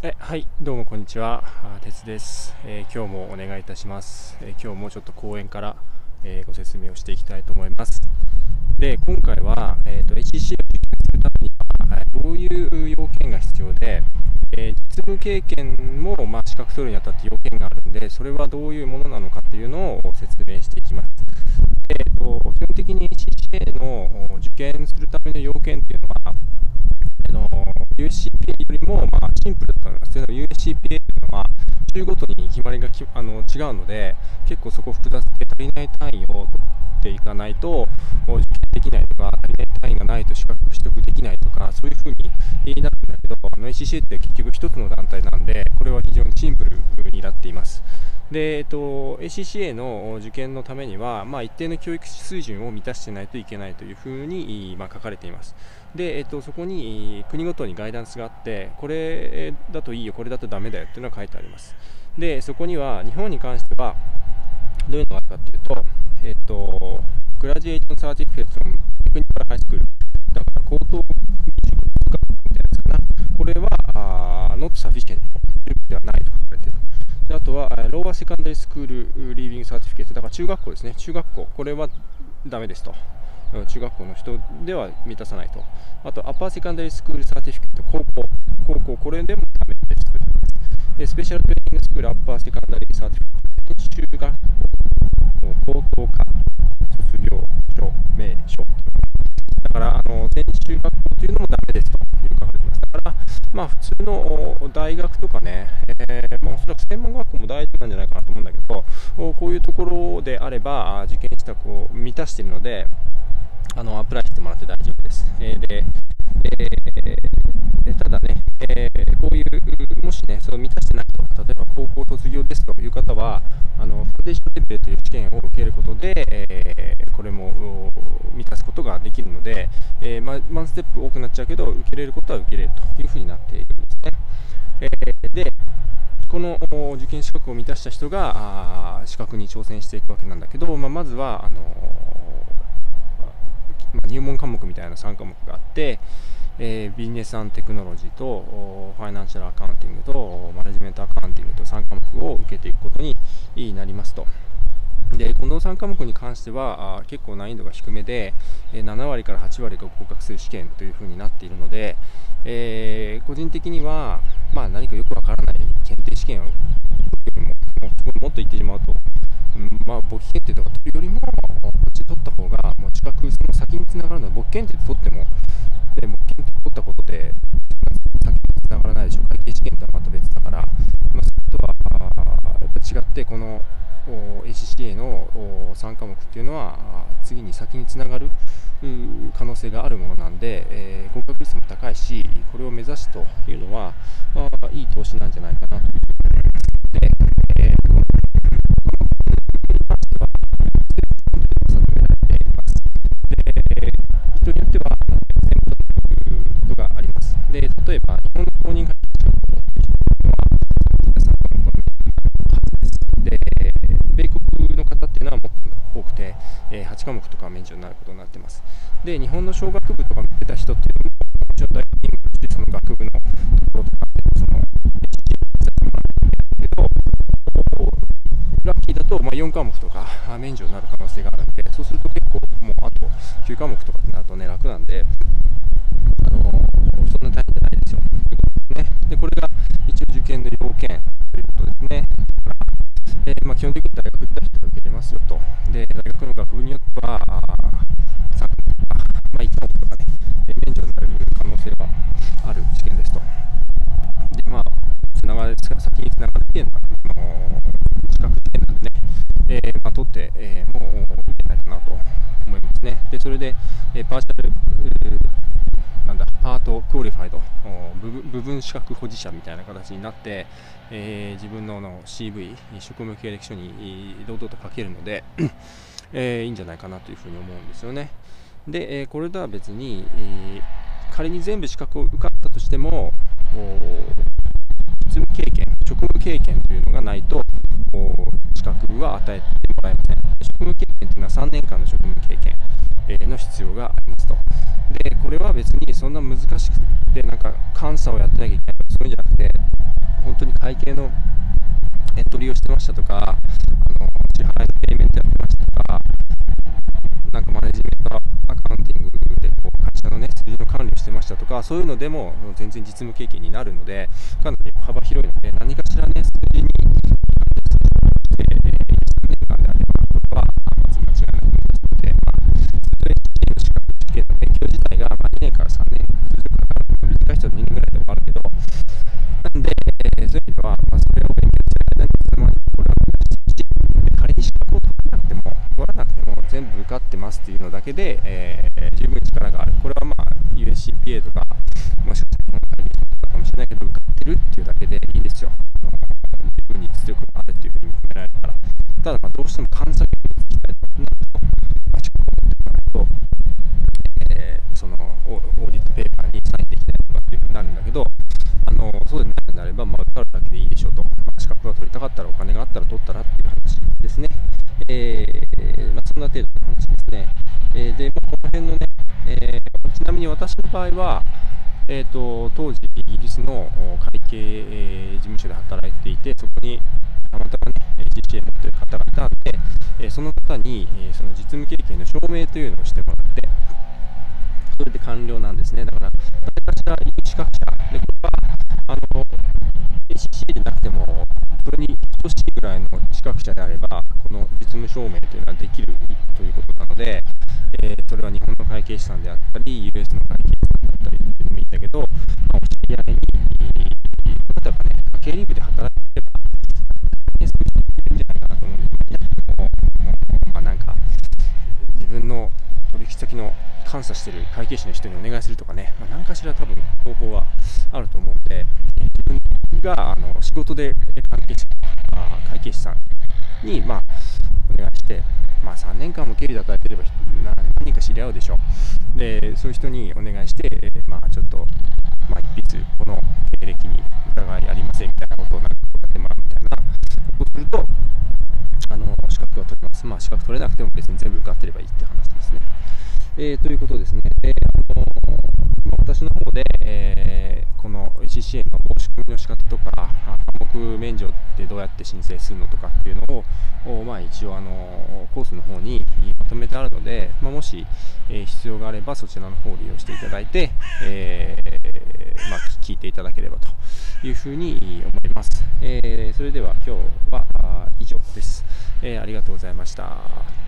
えはいどうもこんにちは。鉄です、えー今日もお願いいたします、えー今日もちょっと講演から、えーご説明をしていきたいと思います。で今回は、えー、と HCC を実験するためには、えどういう要件が必要で、えー実務経験も、まあ、資格取るにあたって要件があるんでそれはどういうものなのかっていうのを説明していきます。でえーと基本的に HCA の受験するための要件っていうのはの USCPA よりも、まあ、シンプルだと思います。というのは USCPA というのは州ごとに決まりがきあの違うので結構そこ複雑で足りない単位を取っていかないと受験できないとか足りない単位がないと資格取得できないとかそういうふうになるんだけどあの ACCA って結局一つの団体なんでこれは非常にシンプルになっています。でえっと、ACCA の受験のためには、まあ、一定の教育水準を満たしてないといけないというふうに、まあ、書かれています。で、えっと、そこに国ごとにガイダンスがあって、これだといいよ、これだとダメだよっていうのが書いてあります。で、そこには日本に関してはどういうのがあるかっていうと、えっと、 Graduation Certificate の Technical High School、だから高等学みたいなやつかな、これは、あー not sufficient 十分ではないと書かれている。であとは、 Lower Secondary School Leaving Certificate、だから中学校ですね、中学校、これはダメですと。中学校の人では満たさないと。あと、 Upper Secondary School Certificate、高校、高校、これでもダメですということで。 Special Training School Upper Secondary Certificate、研修学校、高等科、卒業証明書。だから、あの専修学校というのもダメですという書かれています。だから、まあ、普通の大学とかね、えーまあ、おそらく専門学校も大丈夫なんじゃないかなと思うんだけど、こういうところであれば、受験資格を満たしているので、あのアプライしてもらって大丈夫です。えーで、えーただね、えーこういう、もしね、それを満たしてないと、例えば高校卒業ですという方は、あのファンデーションレベルという試験を受けることで、えこれも満たすことができるので、えまワンステップ多くなっちゃうけど、受けれることは受けれるというふうになっているんですね。えで、この受験資格を満たした人があ資格に挑戦していくわけなんだけど、まあ、まずはあのまあ、入門科目みたいな3科目があって、えービジネステクノロジーとファイナンシャルアカウンティングとマネジメントアカウンティングと3科目を受けていくことになりますと。でこの3科目に関しては結構難易度が低めで、え7割から8割が合格する試験というふうになっているので、えー個人的には、まあ、何かよくわからない検定試験を取るよりももっと言ってしまうと、まあ、簿記検定とか取るよりもこっち取った方がもう近くその先につながるのは簿記検定取ってもで簿記検定取ったことで先につながらないでしょう会計試験とはまた別だから、まあ、それとはあやっぱ違ってこのお ACCA の3科目っていうのは次に先につながる可能性があるものなんで、えー合格率も高いしこれを目指すというのは、あ、いい投資なんじゃないかなというふうに思います。で例えば日本の公認会計士を持っている人は3科目ははずです。で米国の方っていうのはもっと多くて、えー8科目とか免除になることになってます。で日本の小学部とか見てた人っていうのももちろん大学にもしてその学部のところとかそのけどラッキーだと、まあ、4科目とか免除になる可能性があるので、そうすると結構、もうあと9科目とかになるとね、楽なんで、クオリファイド、部分資格保持者みたいな形になって、えー自分のの CV、職務経歴書に堂々と書けるので、えーいいんじゃないかなというふうに思うんですよね。で、えこれとは別に、え仮に全部資格を受かったとしても、実務経験、職務経験というのがないと、資格は与えてもらえません。職務経験というのは3年間の職務経験、の必要がありますと。そんな難しくて、なんか監査をやってなきゃいけないとかそういうんじゃなくて本当に会、計のエントリーをしてましたとか、あの支払いのペイメントやってましたとか、なんかマネジメントアカウンティングでこう会社の、ね、数字の管理をしてましたとか、そういうのでも全然実務経験になるので、かなり幅広いので、何かしらね、数字にけで、えー、十分力がある。これはまあ USCPA とか、私の場合は、えーと、当時、イギリスの会計、事務所で働いていて、そこにたまたまね、HCA 持ってる方がいたんで、え、その方に、え、その実務経験の証明というのをしてもらって、それで完了なんですね。だから、誰かしら資格者、でこれはあの ACC でなくても、それに等しいぐらいの資格者であれば、この実務証明というのはできるということなので、え、それは日本の会計士さんであったり、US の会計士さんであったりでもいいんだけど、まあ、お知り合いに、例えばね、経理部で働いてれば、そういう人いるんじゃないかなと思うんですけども、まあ、なんか、自分の取引先の監査してる会計士の人にお願いするとかね、まあ、何かしら多分方法はあると思うので、自分があの仕事で関係者あ会計士さんに、まあ、お願いして、まあ、3年間も経理で働いてれば何人か知り合うでしょう。で、そういう人にお願いして、まあ、ちょっと、まあ、一筆、この経歴に疑いありませんみたいなことをなんかやってもらうみたいなことすると、あの資格が取れます。まあ、資格取れなくても別に全部受かってればいいって話ですね。えー、ということですね。えーあの、私の方で、えー、この CCA の申し込みの仕方とか、科料ってどうやって申請するのとかっていうのを、まあ、一応あのコースの方にまとめてあるので、まあ、もし、え、必要があればそちらの方を利用していただいて、えー、まあ、聞いていただければというふうに思います。えー、それでは今日は以上です、えありがとうございました。